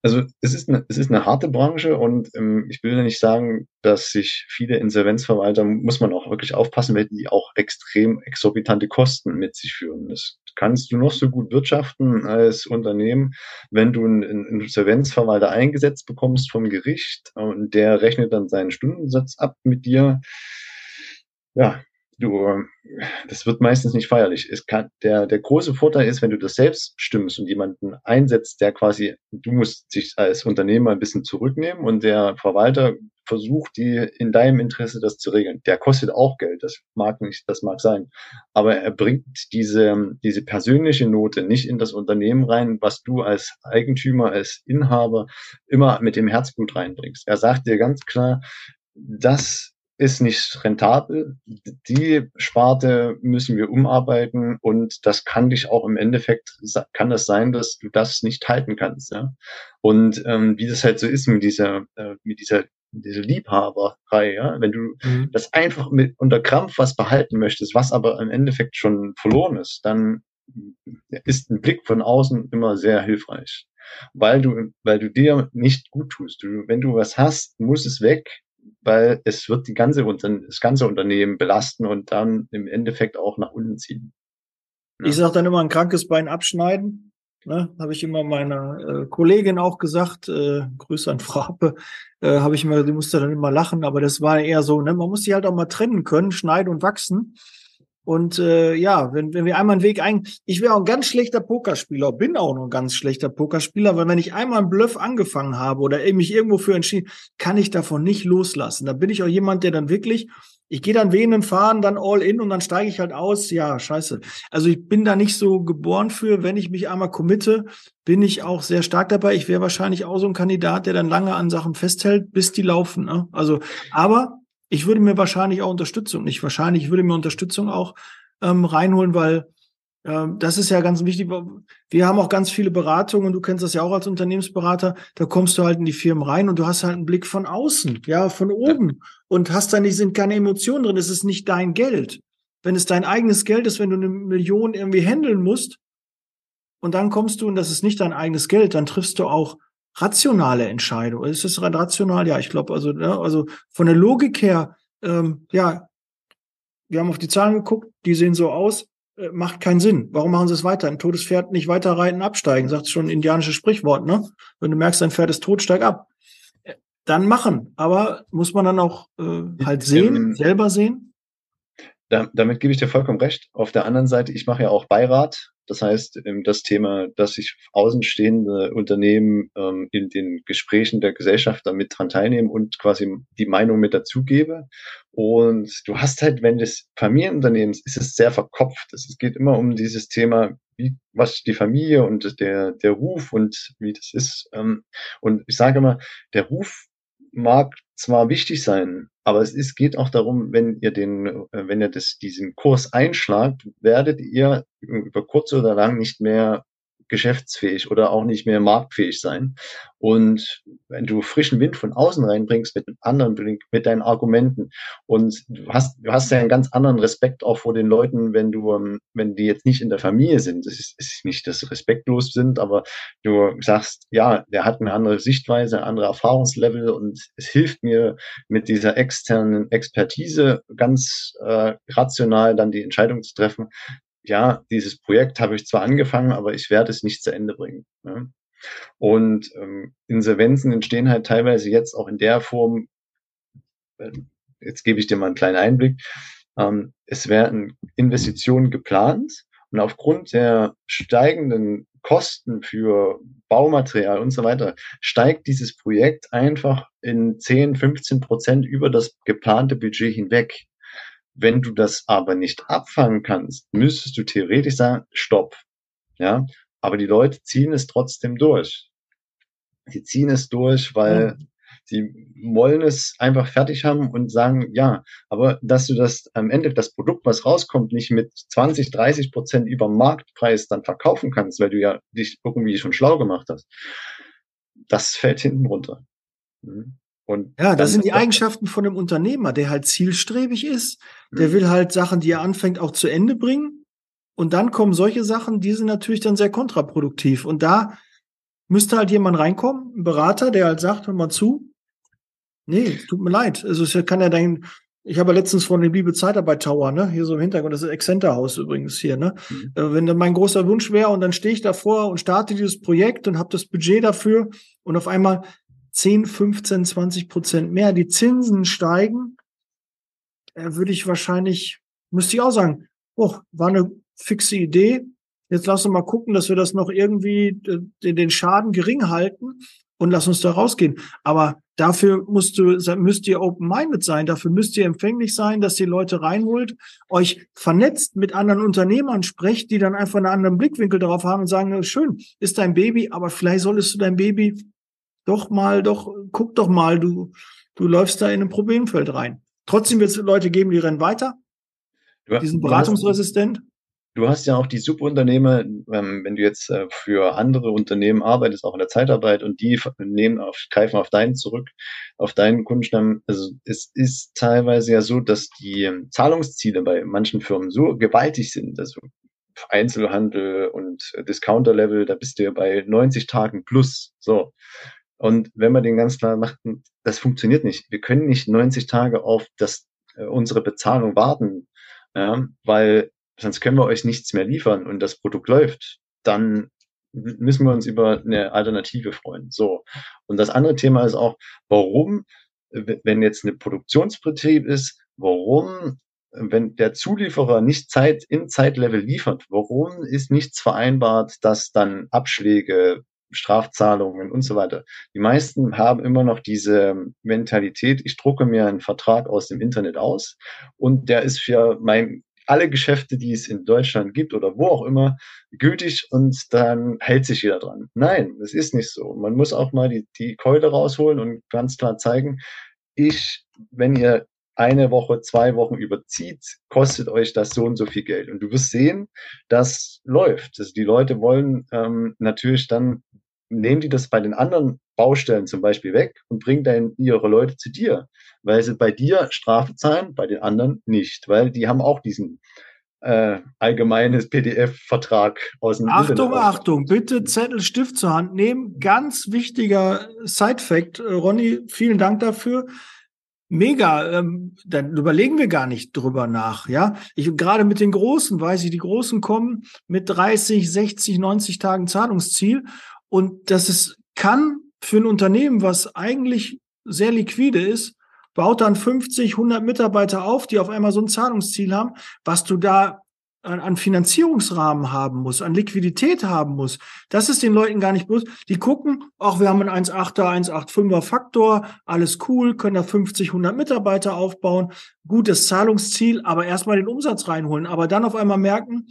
Also es ist eine, es ist eine harte Branche und ähm, ich will nicht sagen, dass sich viele Insolvenzverwalter, muss man auch wirklich aufpassen, weil die auch extrem exorbitante Kosten mit sich führen. Das kannst du noch so gut wirtschaften als Unternehmen, wenn du einen, einen Insolvenzverwalter eingesetzt bekommst vom Gericht und der rechnet dann seinen Stundensatz ab mit dir. Ja, du, das wird meistens nicht feierlich. Es kann, der, der große Vorteil ist, wenn du das selbst stimmst und jemanden einsetzt, der quasi, du musst dich als Unternehmer ein bisschen zurücknehmen und der Verwalter versucht, die in deinem Interesse das zu regeln. Der kostet auch Geld, das mag nicht, das mag sein. Aber er bringt diese, diese persönliche Note nicht in das Unternehmen rein, was du als Eigentümer, als Inhaber immer mit dem Herzblut reinbringst. Er sagt dir ganz klar, das ist nicht rentabel. Die Sparte müssen wir umarbeiten und das kann dich auch im Endeffekt, kann das sein, dass du das nicht halten kannst. Ja? Und ähm, wie das halt so ist mit dieser, äh, mit dieser diese Liebhaberei, ja, wenn du mhm. das einfach mit unter Krampf was behalten möchtest, was aber im Endeffekt schon verloren ist, dann ist ein Blick von außen immer sehr hilfreich, weil du, weil du dir nicht gut tust. Du, wenn du was hast, muss es weg, weil es wird die ganze, das ganze Unternehmen belasten und dann im Endeffekt auch nach unten ziehen. Ja. Ich sage dann immer ein krankes Bein abschneiden. Ne, habe ich immer meiner äh, Kollegin auch gesagt, äh, Grüße an Frappe, äh, habe ich immer, die musste dann immer lachen, aber das war eher so, ne, man muss die halt auch mal trennen können, schneiden und wachsen. Und äh, ja, wenn, wenn wir einmal einen Weg ein, ich wäre auch ein ganz schlechter Pokerspieler, bin auch noch ein ganz schlechter Pokerspieler, weil wenn ich einmal einen Bluff angefangen habe oder mich irgendwo für entschieden, kann ich davon nicht loslassen. Da bin ich auch jemand, der dann wirklich, ich gehe dann wehenden Fahren, dann all in und dann steige ich halt aus. Ja, scheiße. Also ich bin da nicht so geboren für, wenn ich mich einmal committe, bin ich auch sehr stark dabei. Ich wäre wahrscheinlich auch so ein Kandidat, der dann lange an Sachen festhält, bis die laufen. Ne? Also, aber ich würde mir wahrscheinlich auch Unterstützung, nicht wahrscheinlich, ich würde mir Unterstützung auch ähm, reinholen, weil ähm, das ist ja ganz wichtig. Wir haben auch ganz viele Beratungen, du kennst das ja auch als Unternehmensberater, da kommst du halt in die Firmen rein und du hast halt einen Blick von außen, ja, von oben und hast da nicht, sind keine Emotionen drin, es ist nicht dein Geld. Wenn es dein eigenes Geld ist, wenn du eine Million irgendwie handeln musst und dann kommst du und das ist nicht dein eigenes Geld, dann triffst du auch rationale Entscheidung. Ist es rein rational? Ja, ich glaube, also, ja, also von der Logik her, ähm, ja, wir haben auf die Zahlen geguckt, die sehen so aus, äh, macht keinen Sinn. Warum machen sie es weiter? Ein totes Pferd nicht weiter reiten, absteigen, sagt schon ein indianisches Sprichwort, ne? Wenn du merkst, dein Pferd ist tot, steig ab. Äh, dann machen. Aber muss man dann auch äh, halt sehen, ähm, selber sehen? Da, damit gebe ich dir vollkommen recht. Auf der anderen Seite, ich mache ja auch Beirat das heißt, ähm, das Thema, dass sich außenstehende Unternehmen ähm, in den Gesprächen der Gesellschaft damit dran teilnehmen und quasi die Meinung mit dazugebe. Und du hast halt, wenn das Familienunternehmen ist, ist es sehr verkopft. Es geht immer um dieses Thema, wie, was die Familie und der, der Ruf und wie das ist. Ähm, und ich sage immer, der Ruf mag zwar wichtig sein, aber es ist, geht auch darum, wenn ihr den, äh, wenn ihr das, diesen Kurs einschlagt, werdet ihr über kurz oder lang nicht mehr geschäftsfähig oder auch nicht mehr marktfähig sein. Und wenn du frischen Wind von außen reinbringst mit anderen, mit deinen Argumenten und du hast, du hast ja einen ganz anderen Respekt auch vor den Leuten, wenn du, ähm, wenn die jetzt nicht in der Familie sind. Es ist, ist nicht, dass sie respektlos sind, aber du sagst, ja, der hat eine andere Sichtweise, ein anderer Erfahrungslevel und es hilft mir mit dieser externen Expertise ganz äh, rational dann die Entscheidung zu treffen, ja, dieses Projekt habe ich zwar angefangen, aber ich werde es nicht zu Ende bringen. Ne? Und ähm, Insolvenzen entstehen halt teilweise jetzt auch in der Form, äh, jetzt gebe ich dir mal einen kleinen Einblick, ähm, es werden Investitionen geplant und aufgrund der steigenden Kosten für Baumaterial und so weiter, steigt dieses Projekt einfach in 10, 15 Prozent über das geplante Budget hinweg. Wenn du das aber nicht abfangen kannst, müsstest du theoretisch sagen, stopp. Ja, aber die Leute ziehen es trotzdem durch. Sie ziehen es durch, weil mhm. sie wollen es einfach fertig haben und sagen, ja, aber dass du das am Ende, das Produkt, was rauskommt, nicht mit 20, 30 Prozent über Marktpreis dann verkaufen kannst, weil du ja dich irgendwie schon schlau gemacht hast, das fällt hinten runter. Mhm. Und ja, das sind die Eigenschaften von einem Unternehmer, der halt zielstrebig ist, der mhm. will halt Sachen, die er anfängt, auch zu Ende bringen. Und dann kommen solche Sachen, die sind natürlich dann sehr kontraproduktiv. Und da müsste halt jemand reinkommen, ein Berater, der halt sagt, hör mal zu, nee, tut mir leid. Also es kann ja dein, ich habe letztens von dem Liebe Zeitarbeit Tower, ne, hier so im Hintergrund, das ist Excenter Haus übrigens hier, ne. Mhm. Äh, wenn dann mein großer Wunsch wäre und dann stehe ich davor und starte dieses Projekt und habe das Budget dafür und auf einmal 10, 15, 20 Prozent mehr, die Zinsen steigen, äh, würde ich wahrscheinlich, müsste ich auch sagen, oh, war eine fixe Idee. Jetzt lass uns mal gucken, dass wir das noch irgendwie den, den Schaden gering halten und lass uns da rausgehen. Aber dafür musst du, müsst ihr open-minded sein, dafür müsst ihr empfänglich sein, dass die Leute reinholt, euch vernetzt mit anderen Unternehmern sprecht, die dann einfach einen anderen Blickwinkel darauf haben und sagen, schön, ist dein Baby, aber vielleicht solltest du dein Baby doch mal, doch, guck doch mal, du, du läufst da in ein Problemfeld rein. Trotzdem wird es Leute geben, die rennen weiter. Die sind beratungsresistent. Du hast ja auch die Subunternehmer, ähm, wenn du jetzt äh, für andere Unternehmen arbeitest, auch in der Zeitarbeit, und die nehmen auf, greifen auf deinen zurück, auf deinen Kundenstamm. Also es ist teilweise ja so, dass die ähm, Zahlungsziele bei manchen Firmen so gewaltig sind. Also Einzelhandel und Discounter-Level, da bist du ja bei 90 Tagen plus. So. Und wenn man den ganz klar macht, das funktioniert nicht. Wir können nicht 90 Tage auf das, äh, unsere Bezahlung warten, ja, weil sonst können wir euch nichts mehr liefern und das Produkt läuft, dann müssen wir uns über eine Alternative freuen. So. Und das andere Thema ist auch, warum, wenn jetzt eine Produktionsbetrieb ist, warum, wenn der Zulieferer nicht Zeit in Zeitlevel liefert, warum ist nichts vereinbart, dass dann Abschläge, Strafzahlungen und so weiter. Die meisten haben immer noch diese Mentalität, ich drucke mir einen Vertrag aus dem Internet aus und der ist für mein alle Geschäfte, die es in Deutschland gibt oder wo auch immer, gültig und dann hält sich jeder dran. Nein, es ist nicht so. Man muss auch mal die, die Keule rausholen und ganz klar zeigen, ich, wenn ihr eine Woche, zwei Wochen überzieht, kostet euch das so und so viel Geld. Und du wirst sehen, das läuft. Also die Leute wollen ähm, natürlich dann, nehmen die das bei den anderen Baustellen zum Beispiel weg und bringen dann ihre Leute zu dir, weil sie bei dir Strafe zahlen, bei den anderen nicht, weil die haben auch diesen äh, allgemeines PDF-Vertrag aus dem Achtung, Internet. Achtung, bitte Zettel, Stift zur Hand nehmen. Ganz wichtiger Side-Fact, äh, Ronny, vielen Dank dafür. Mega, ähm, dann überlegen wir gar nicht drüber nach, ja. Ich gerade mit den Großen weiß ich, die Großen kommen mit 30, 60, 90 Tagen Zahlungsziel und das ist kann für ein Unternehmen, was eigentlich sehr liquide ist, baut dann 50, 100 Mitarbeiter auf, die auf einmal so ein Zahlungsziel haben, was du da an Finanzierungsrahmen haben musst, an Liquidität haben musst. Das ist den Leuten gar nicht bewusst. Die gucken, ach, wir haben einen 1,8er, 1,85er Faktor, alles cool, können da 50, 100 Mitarbeiter aufbauen, gutes Zahlungsziel, aber erstmal den Umsatz reinholen, aber dann auf einmal merken,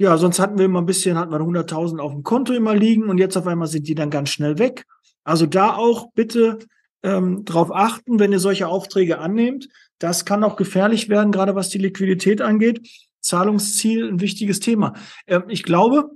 ja, sonst hatten wir immer ein bisschen, hatten wir 100.000 auf dem Konto immer liegen und jetzt auf einmal sind die dann ganz schnell weg. Also da auch bitte ähm, darauf achten, wenn ihr solche Aufträge annehmt. Das kann auch gefährlich werden, gerade was die Liquidität angeht. Zahlungsziel ein wichtiges Thema. Ähm, ich glaube,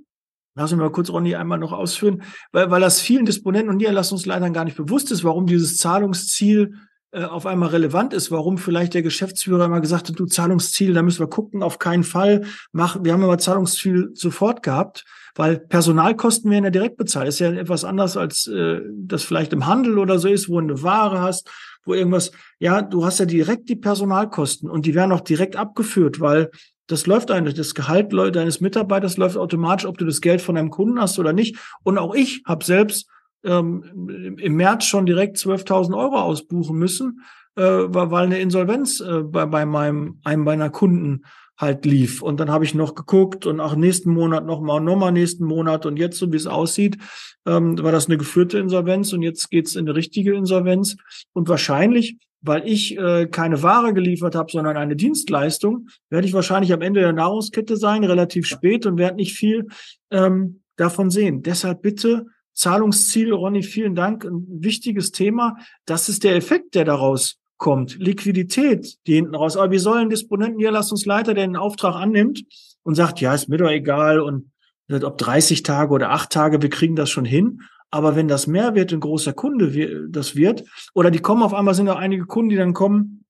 lassen wir mal kurz Ronny einmal noch ausführen, weil, weil das vielen Disponenten und Niederlassungsleitern gar nicht bewusst ist, warum dieses Zahlungsziel auf einmal relevant ist, warum vielleicht der Geschäftsführer immer gesagt hat, du Zahlungsziel, da müssen wir gucken, auf keinen Fall. Mach, wir haben immer Zahlungsziel sofort gehabt. Weil Personalkosten werden ja direkt bezahlt. Das ist ja etwas anders, als äh, das vielleicht im Handel oder so ist, wo du eine Ware hast, wo irgendwas, ja, du hast ja direkt die Personalkosten und die werden auch direkt abgeführt, weil das läuft eigentlich, das Gehalt deines Mitarbeiters läuft automatisch, ob du das Geld von deinem Kunden hast oder nicht. Und auch ich habe selbst ähm, im März schon direkt 12.000 Euro ausbuchen müssen, äh, weil eine Insolvenz äh, bei, bei meinem einem meiner Kunden halt lief. Und dann habe ich noch geguckt und auch nächsten Monat nochmal, nochmal nächsten Monat und jetzt, so wie es aussieht, ähm, war das eine geführte Insolvenz und jetzt geht's in eine richtige Insolvenz. Und wahrscheinlich, weil ich äh, keine Ware geliefert habe, sondern eine Dienstleistung, werde ich wahrscheinlich am Ende der Nahrungskette sein, relativ spät und werde nicht viel ähm, davon sehen. Deshalb bitte Zahlungsziel, Ronny, vielen Dank. Ein wichtiges Thema. Das ist der Effekt, der daraus kommt, Liquidität, die hinten raus. Aber wie soll ein Disponenten, Niederlassungsleiter, der einen Auftrag annimmt und sagt, ja, ist mir doch egal und ob 30 Tage oder 8 Tage, wir kriegen das schon hin. Aber wenn das mehr wird, ein großer Kunde das wird, oder die kommen auf einmal, sind auch einige Kunden, die dann kommen,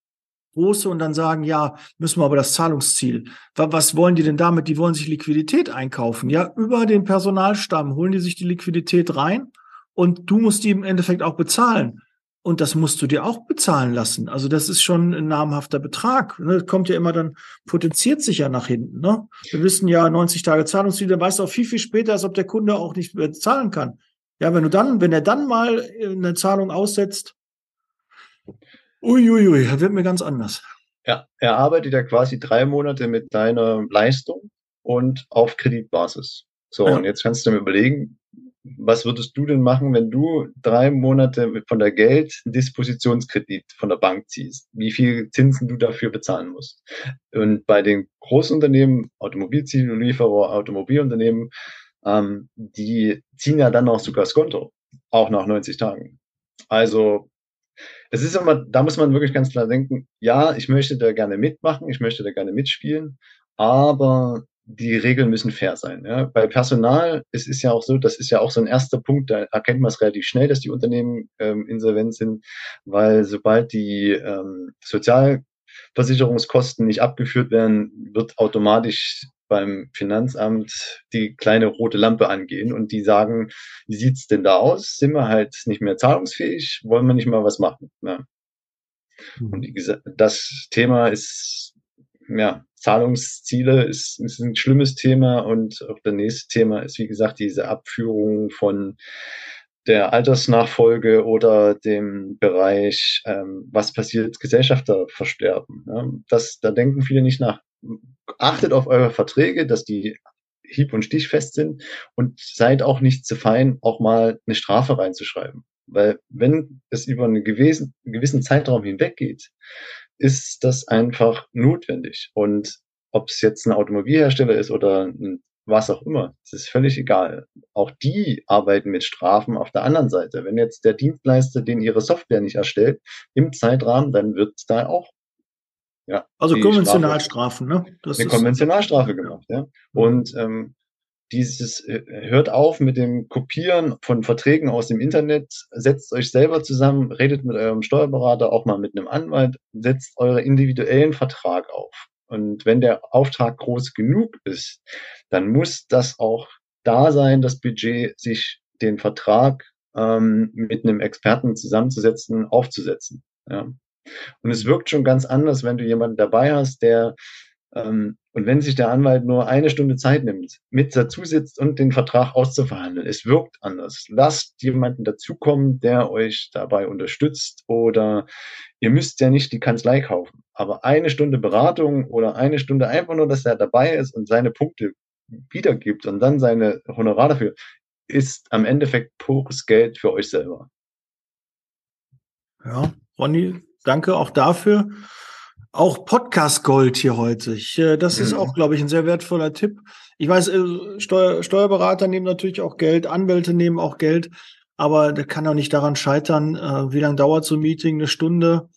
große und dann sagen, ja, müssen wir aber das Zahlungsziel. Was wollen die denn damit? Die wollen sich Liquidität einkaufen. Ja, über den Personalstamm holen die sich die Liquidität rein und du musst die im Endeffekt auch bezahlen. Und das musst du dir auch bezahlen lassen. Also das ist schon ein namhafter Betrag. Ne? Das kommt ja immer dann, potenziert sich ja nach hinten. Ne? Wir wissen ja 90 Tage Zahlungsziel, dann weißt du auch viel, viel später, als ob der Kunde auch nicht mehr zahlen kann. Ja, wenn du dann, wenn er dann mal eine Zahlung aussetzt, uiuiui, ui, wird mir ganz anders. Ja, er arbeitet ja quasi drei Monate mit deiner Leistung und auf Kreditbasis. So, ja. und jetzt kannst du mir überlegen, was würdest du denn machen, wenn du drei Monate von der Gelddispositionskredit von der Bank ziehst? Wie viel Zinsen du dafür bezahlen musst? Und bei den Großunternehmen, Automobilzulieferer, Automobilunternehmen, ähm, die ziehen ja dann auch sogar das Konto, auch nach 90 Tagen. Also es ist immer, da muss man wirklich ganz klar denken, ja, ich möchte da gerne mitmachen, ich möchte da gerne mitspielen, aber die Regeln müssen fair sein. Ja. Bei Personal, es ist ja auch so, das ist ja auch so ein erster Punkt, da erkennt man es relativ schnell, dass die Unternehmen ähm, insolvent sind, weil sobald die ähm, Sozialversicherungskosten nicht abgeführt werden, wird automatisch beim Finanzamt die kleine rote Lampe angehen und die sagen, wie sieht's denn da aus? Sind wir halt nicht mehr zahlungsfähig? Wollen wir nicht mal was machen? Ja. Mhm. Und wie gesagt, das Thema ist, ja, Zahlungsziele ist, ist ein schlimmes Thema und auch das nächste Thema ist, wie gesagt, diese Abführung von der Altersnachfolge oder dem Bereich, ähm, was passiert, Gesellschafter versterben. Ja, das, da denken viele nicht nach achtet auf eure Verträge, dass die hieb- und stichfest sind und seid auch nicht zu fein, auch mal eine Strafe reinzuschreiben. Weil wenn es über einen gewissen, gewissen Zeitraum hinweg geht, ist das einfach notwendig. Und ob es jetzt ein Automobilhersteller ist oder ein was auch immer, es ist völlig egal. Auch die arbeiten mit Strafen auf der anderen Seite. Wenn jetzt der Dienstleister den ihre Software nicht erstellt im Zeitrahmen, dann wird da auch ja, also Konventionalstrafen, ne? Das eine Konventionalstrafe gemacht, ja. Und ähm, dieses äh, hört auf mit dem Kopieren von Verträgen aus dem Internet, setzt euch selber zusammen, redet mit eurem Steuerberater, auch mal mit einem Anwalt, setzt euren individuellen Vertrag auf. Und wenn der Auftrag groß genug ist, dann muss das auch da sein, das Budget, sich den Vertrag ähm, mit einem Experten zusammenzusetzen, aufzusetzen. Ja. Und es wirkt schon ganz anders, wenn du jemanden dabei hast, der ähm, und wenn sich der Anwalt nur eine Stunde Zeit nimmt, mit dazu sitzt und den Vertrag auszuverhandeln, es wirkt anders. Lasst jemanden dazukommen, der euch dabei unterstützt oder ihr müsst ja nicht die Kanzlei kaufen. Aber eine Stunde Beratung oder eine Stunde einfach nur, dass er dabei ist und seine Punkte wiedergibt und dann seine Honorar dafür, ist am Endeffekt pures Geld für euch selber. Ja, Ronny, danke auch dafür. Auch Podcast Gold hier heute. Ich, äh, das ist mhm. auch, glaube ich, ein sehr wertvoller Tipp. Ich weiß, äh, Steuer, Steuerberater nehmen natürlich auch Geld, Anwälte nehmen auch Geld, aber der kann auch nicht daran scheitern, äh, wie lange dauert so ein Meeting, eine Stunde.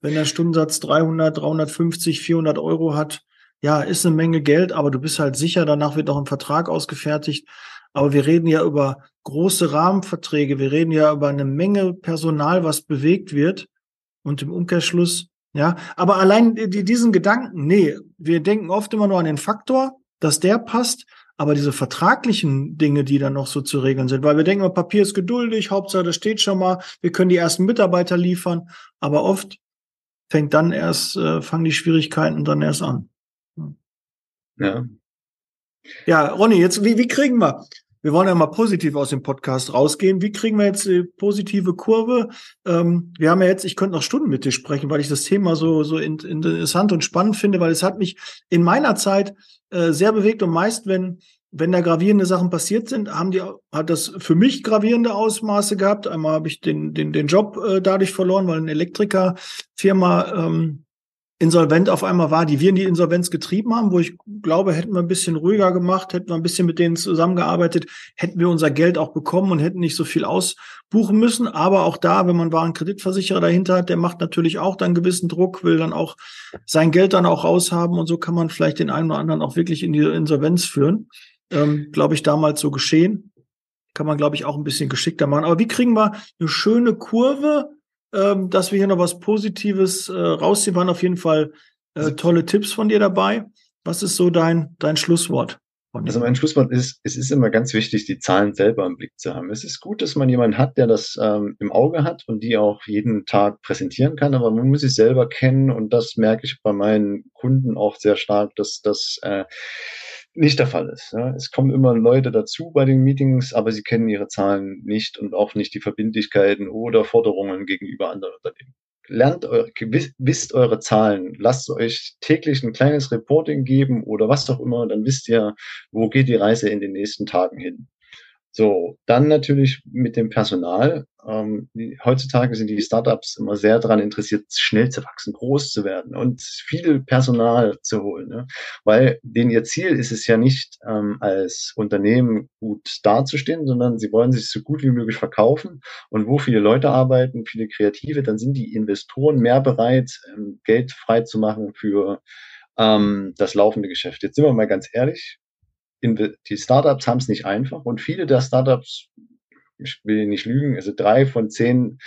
Wenn der Stundensatz 300, 350, 400 Euro hat, ja, ist eine Menge Geld, aber du bist halt sicher, danach wird noch ein Vertrag ausgefertigt. Aber wir reden ja über große Rahmenverträge, wir reden ja über eine Menge Personal, was bewegt wird. Und im Umkehrschluss, ja, aber allein die, diesen Gedanken, nee, wir denken oft immer nur an den Faktor, dass der passt, aber diese vertraglichen Dinge, die dann noch so zu regeln sind, weil wir denken, Papier ist geduldig, Hauptsache das steht schon mal, wir können die ersten Mitarbeiter liefern, aber oft fängt dann erst, äh, fangen die Schwierigkeiten dann erst an. Ja. Ja, Ronny, jetzt, wie, wie kriegen wir? Wir wollen ja mal positiv aus dem Podcast rausgehen. Wie kriegen wir jetzt die positive Kurve? Ähm, wir haben ja jetzt, ich könnte noch Stunden mit dir sprechen, weil ich das Thema so, so interessant und spannend finde, weil es hat mich in meiner Zeit äh, sehr bewegt und meist, wenn, wenn da gravierende Sachen passiert sind, haben die, hat das für mich gravierende Ausmaße gehabt. Einmal habe ich den, den, den Job äh, dadurch verloren, weil eine Elektrikerfirma ähm, insolvent auf einmal war, die wir in die Insolvenz getrieben haben, wo ich glaube, hätten wir ein bisschen ruhiger gemacht, hätten wir ein bisschen mit denen zusammengearbeitet, hätten wir unser Geld auch bekommen und hätten nicht so viel ausbuchen müssen. Aber auch da, wenn man wahren Kreditversicherer dahinter hat, der macht natürlich auch dann gewissen Druck, will dann auch sein Geld dann auch raushaben und so kann man vielleicht den einen oder anderen auch wirklich in die Insolvenz führen. Ähm, glaube ich, damals so geschehen. Kann man, glaube ich, auch ein bisschen geschickter machen. Aber wie kriegen wir eine schöne Kurve ähm, dass wir hier noch was Positives äh, rausziehen. Waren auf jeden Fall äh, tolle Tipps von dir dabei. Was ist so dein, dein Schlusswort? Also mein Schlusswort ist, es ist immer ganz wichtig, die Zahlen selber im Blick zu haben. Es ist gut, dass man jemanden hat, der das ähm, im Auge hat und die auch jeden Tag präsentieren kann, aber man muss sich selber kennen und das merke ich bei meinen Kunden auch sehr stark, dass das äh, nicht der Fall ist. Ja. Es kommen immer Leute dazu bei den Meetings, aber sie kennen ihre Zahlen nicht und auch nicht die Verbindlichkeiten oder Forderungen gegenüber anderen Unternehmen. Lernt eure, wisst eure Zahlen, lasst euch täglich ein kleines Reporting geben oder was auch immer, dann wisst ihr, wo geht die Reise in den nächsten Tagen hin. So, dann natürlich mit dem Personal. Ähm, die, heutzutage sind die Startups immer sehr daran interessiert, schnell zu wachsen, groß zu werden und viel Personal zu holen. Ne? Weil denen ihr Ziel ist es ja nicht, ähm, als Unternehmen gut dazustehen, sondern sie wollen sich so gut wie möglich verkaufen. Und wo viele Leute arbeiten, viele Kreative, dann sind die Investoren mehr bereit, ähm, Geld frei zu machen für ähm, das laufende Geschäft. Jetzt sind wir mal ganz ehrlich, die Startups haben es nicht einfach und viele der Startups, ich will nicht lügen, also drei von zehn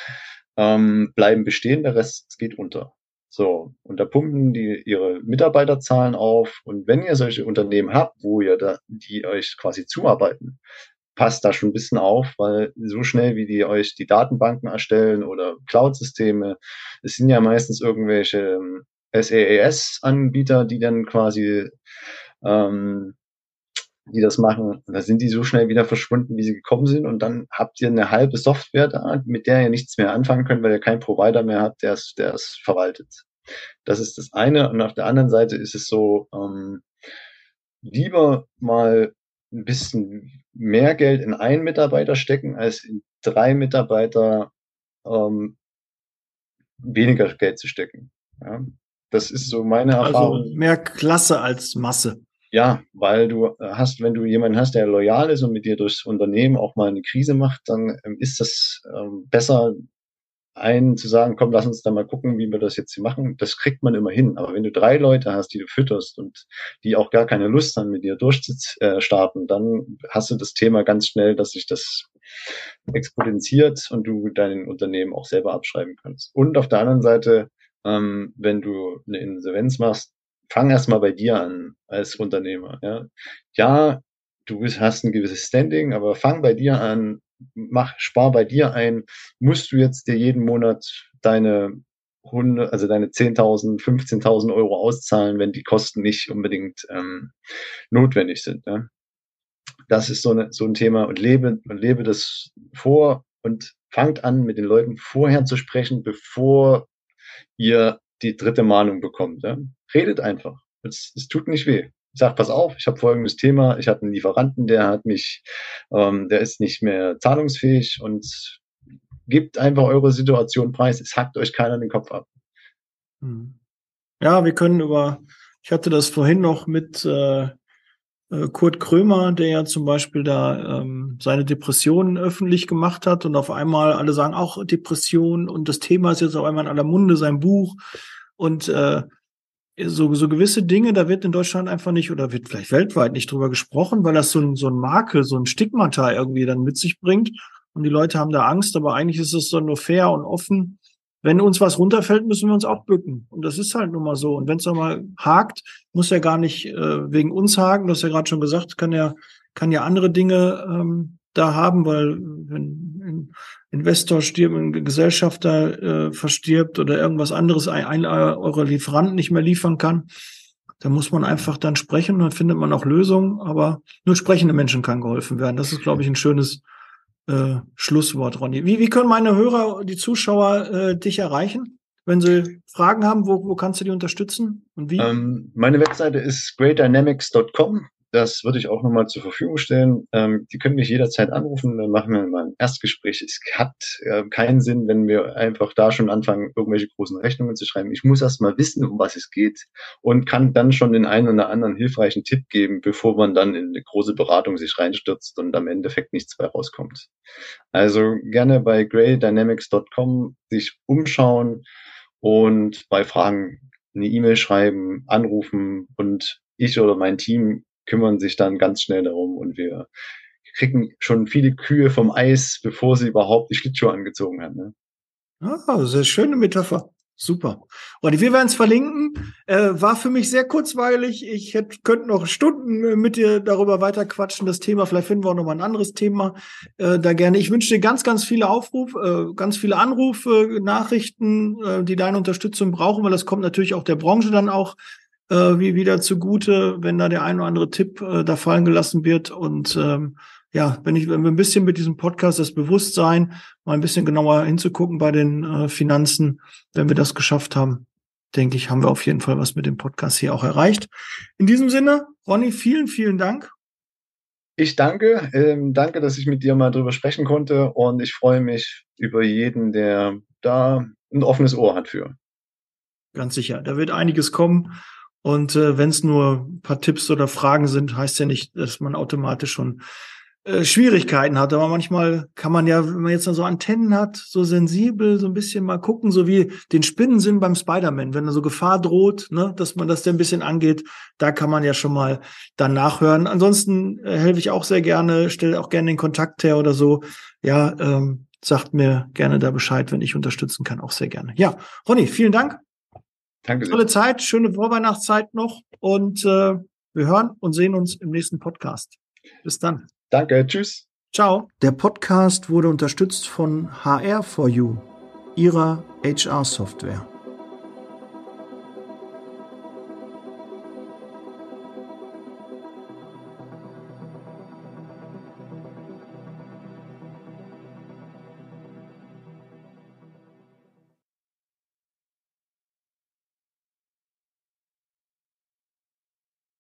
ähm, bleiben bestehen, der Rest geht unter. So, und da pumpen die ihre Mitarbeiterzahlen auf. Und wenn ihr solche Unternehmen habt, wo ihr da, die euch quasi zuarbeiten, passt da schon ein bisschen auf, weil so schnell wie die euch die Datenbanken erstellen oder Cloud-Systeme, es sind ja meistens irgendwelche SaaS-Anbieter, die dann quasi ähm, die das machen. da sind die so schnell wieder verschwunden, wie sie gekommen sind. Und dann habt ihr eine halbe Software da, mit der ihr nichts mehr anfangen könnt, weil ihr keinen Provider mehr habt, der es, der es verwaltet. Das ist das eine. Und auf der anderen Seite ist es so, ähm, lieber mal ein bisschen mehr Geld in einen Mitarbeiter stecken, als in drei Mitarbeiter ähm, weniger Geld zu stecken. Ja, das ist so meine also Erfahrung. Also mehr Klasse als Masse. Ja, weil du äh, hast, wenn du jemanden hast, der loyal ist und mit dir durchs Unternehmen auch mal eine Krise macht, dann ähm, ist das ähm, besser, einen zu sagen, komm, lass uns da mal gucken, wie wir das jetzt hier machen. Das kriegt man immer hin. Aber wenn du drei Leute hast, die du fütterst und die auch gar keine Lust haben, mit dir durchzustarten, dann hast du das Thema ganz schnell, dass sich das exponentiert und du dein Unternehmen auch selber abschreiben kannst. Und auf der anderen Seite, ähm, wenn du eine Insolvenz machst, fang erstmal bei dir an als Unternehmer. Ja, ja du hast ein gewisses Standing, aber fang bei dir an, mach, spar bei dir ein. Musst du jetzt dir jeden Monat deine Hunde, also deine 10.000, 15.000 Euro auszahlen, wenn die Kosten nicht unbedingt ähm, notwendig sind. Ja? Das ist so, eine, so ein Thema und lebe, und lebe das vor und fangt an, mit den Leuten vorher zu sprechen, bevor ihr die dritte Mahnung bekommt. Ja? Redet einfach. Es, es tut nicht weh. Sag, pass auf, ich habe folgendes Thema, ich habe einen Lieferanten, der hat mich, ähm, der ist nicht mehr zahlungsfähig und gebt einfach eure Situation preis. Es hackt euch keiner den Kopf ab. Hm. Ja, wir können über, ich hatte das vorhin noch mit äh, Kurt Krömer, der ja zum Beispiel da ähm, seine Depressionen öffentlich gemacht hat und auf einmal alle sagen auch Depression und das Thema ist jetzt auf einmal in aller Munde, sein Buch und äh, so, so gewisse Dinge, da wird in Deutschland einfach nicht oder wird vielleicht weltweit nicht drüber gesprochen, weil das so ein, so ein Makel, so ein Stigmata irgendwie dann mit sich bringt. Und die Leute haben da Angst, aber eigentlich ist es so nur fair und offen. Wenn uns was runterfällt, müssen wir uns auch bücken. Und das ist halt nun mal so. Und wenn es mal hakt, muss ja gar nicht äh, wegen uns haken. Du hast ja gerade schon gesagt, kann ja, kann ja andere Dinge ähm, da haben, weil wenn ein Investor stirbt, ein Gesellschafter äh, verstirbt oder irgendwas anderes, ein, ein eurer Lieferanten nicht mehr liefern kann, da muss man einfach dann sprechen, dann findet man auch Lösungen, aber nur sprechende Menschen kann geholfen werden. Das ist, glaube ich, ein schönes äh, Schlusswort, Ronny. Wie, wie können meine Hörer, die Zuschauer äh, dich erreichen? Wenn sie Fragen haben, wo, wo kannst du die unterstützen und wie? Ähm, meine Webseite ist greatdynamics.com. Das würde ich auch nochmal zur Verfügung stellen. Ähm, die können mich jederzeit anrufen, dann machen wir mal ein Erstgespräch. Es hat äh, keinen Sinn, wenn wir einfach da schon anfangen, irgendwelche großen Rechnungen zu schreiben. Ich muss erst mal wissen, um was es geht und kann dann schon den einen oder anderen hilfreichen Tipp geben, bevor man dann in eine große Beratung sich reinstürzt und am Endeffekt nichts mehr rauskommt. Also gerne bei graydynamics.com sich umschauen und bei Fragen eine E-Mail schreiben, anrufen und ich oder mein Team kümmern sich dann ganz schnell darum und wir kriegen schon viele Kühe vom Eis, bevor sie überhaupt die Schlittschuhe angezogen haben. Ne? Ah, sehr schöne Metapher. Super. Und wir werden es verlinken. Äh, war für mich sehr kurzweilig. Ich hätte, könnte noch Stunden mit dir darüber weiterquatschen, das Thema. Vielleicht finden wir auch noch mal ein anderes Thema äh, da gerne. Ich wünsche dir ganz, ganz viele Aufrufe, äh, ganz viele Anrufe, Nachrichten, äh, die deine Unterstützung brauchen, weil das kommt natürlich auch der Branche dann auch äh, wie wieder zugute, wenn da der ein oder andere Tipp äh, da fallen gelassen wird. Und ähm, ja, wenn ich wenn wir ein bisschen mit diesem Podcast das Bewusstsein mal ein bisschen genauer hinzugucken bei den äh, Finanzen, wenn wir das geschafft haben, denke ich, haben wir auf jeden Fall was mit dem Podcast hier auch erreicht. In diesem Sinne, Ronny, vielen, vielen Dank. Ich danke, ähm, danke, dass ich mit dir mal drüber sprechen konnte und ich freue mich über jeden, der da ein offenes Ohr hat für. Ganz sicher, da wird einiges kommen und äh, wenn es nur ein paar Tipps oder Fragen sind, heißt ja nicht, dass man automatisch schon äh, Schwierigkeiten hat. Aber manchmal kann man ja, wenn man jetzt so Antennen hat, so sensibel, so ein bisschen mal gucken, so wie den Spinnensinn beim Spider-Man, wenn da so Gefahr droht, ne, dass man das dann ein bisschen angeht, da kann man ja schon mal dann nachhören. Ansonsten äh, helfe ich auch sehr gerne, stelle auch gerne den Kontakt her oder so. Ja, ähm, sagt mir gerne da Bescheid, wenn ich unterstützen kann, auch sehr gerne. Ja, Ronny, vielen Dank. Danke. Tolle Zeit, schöne Vorweihnachtszeit noch und äh, wir hören und sehen uns im nächsten Podcast. Bis dann. Danke, tschüss. Ciao. Der Podcast wurde unterstützt von HR4U, ihrer HR-Software.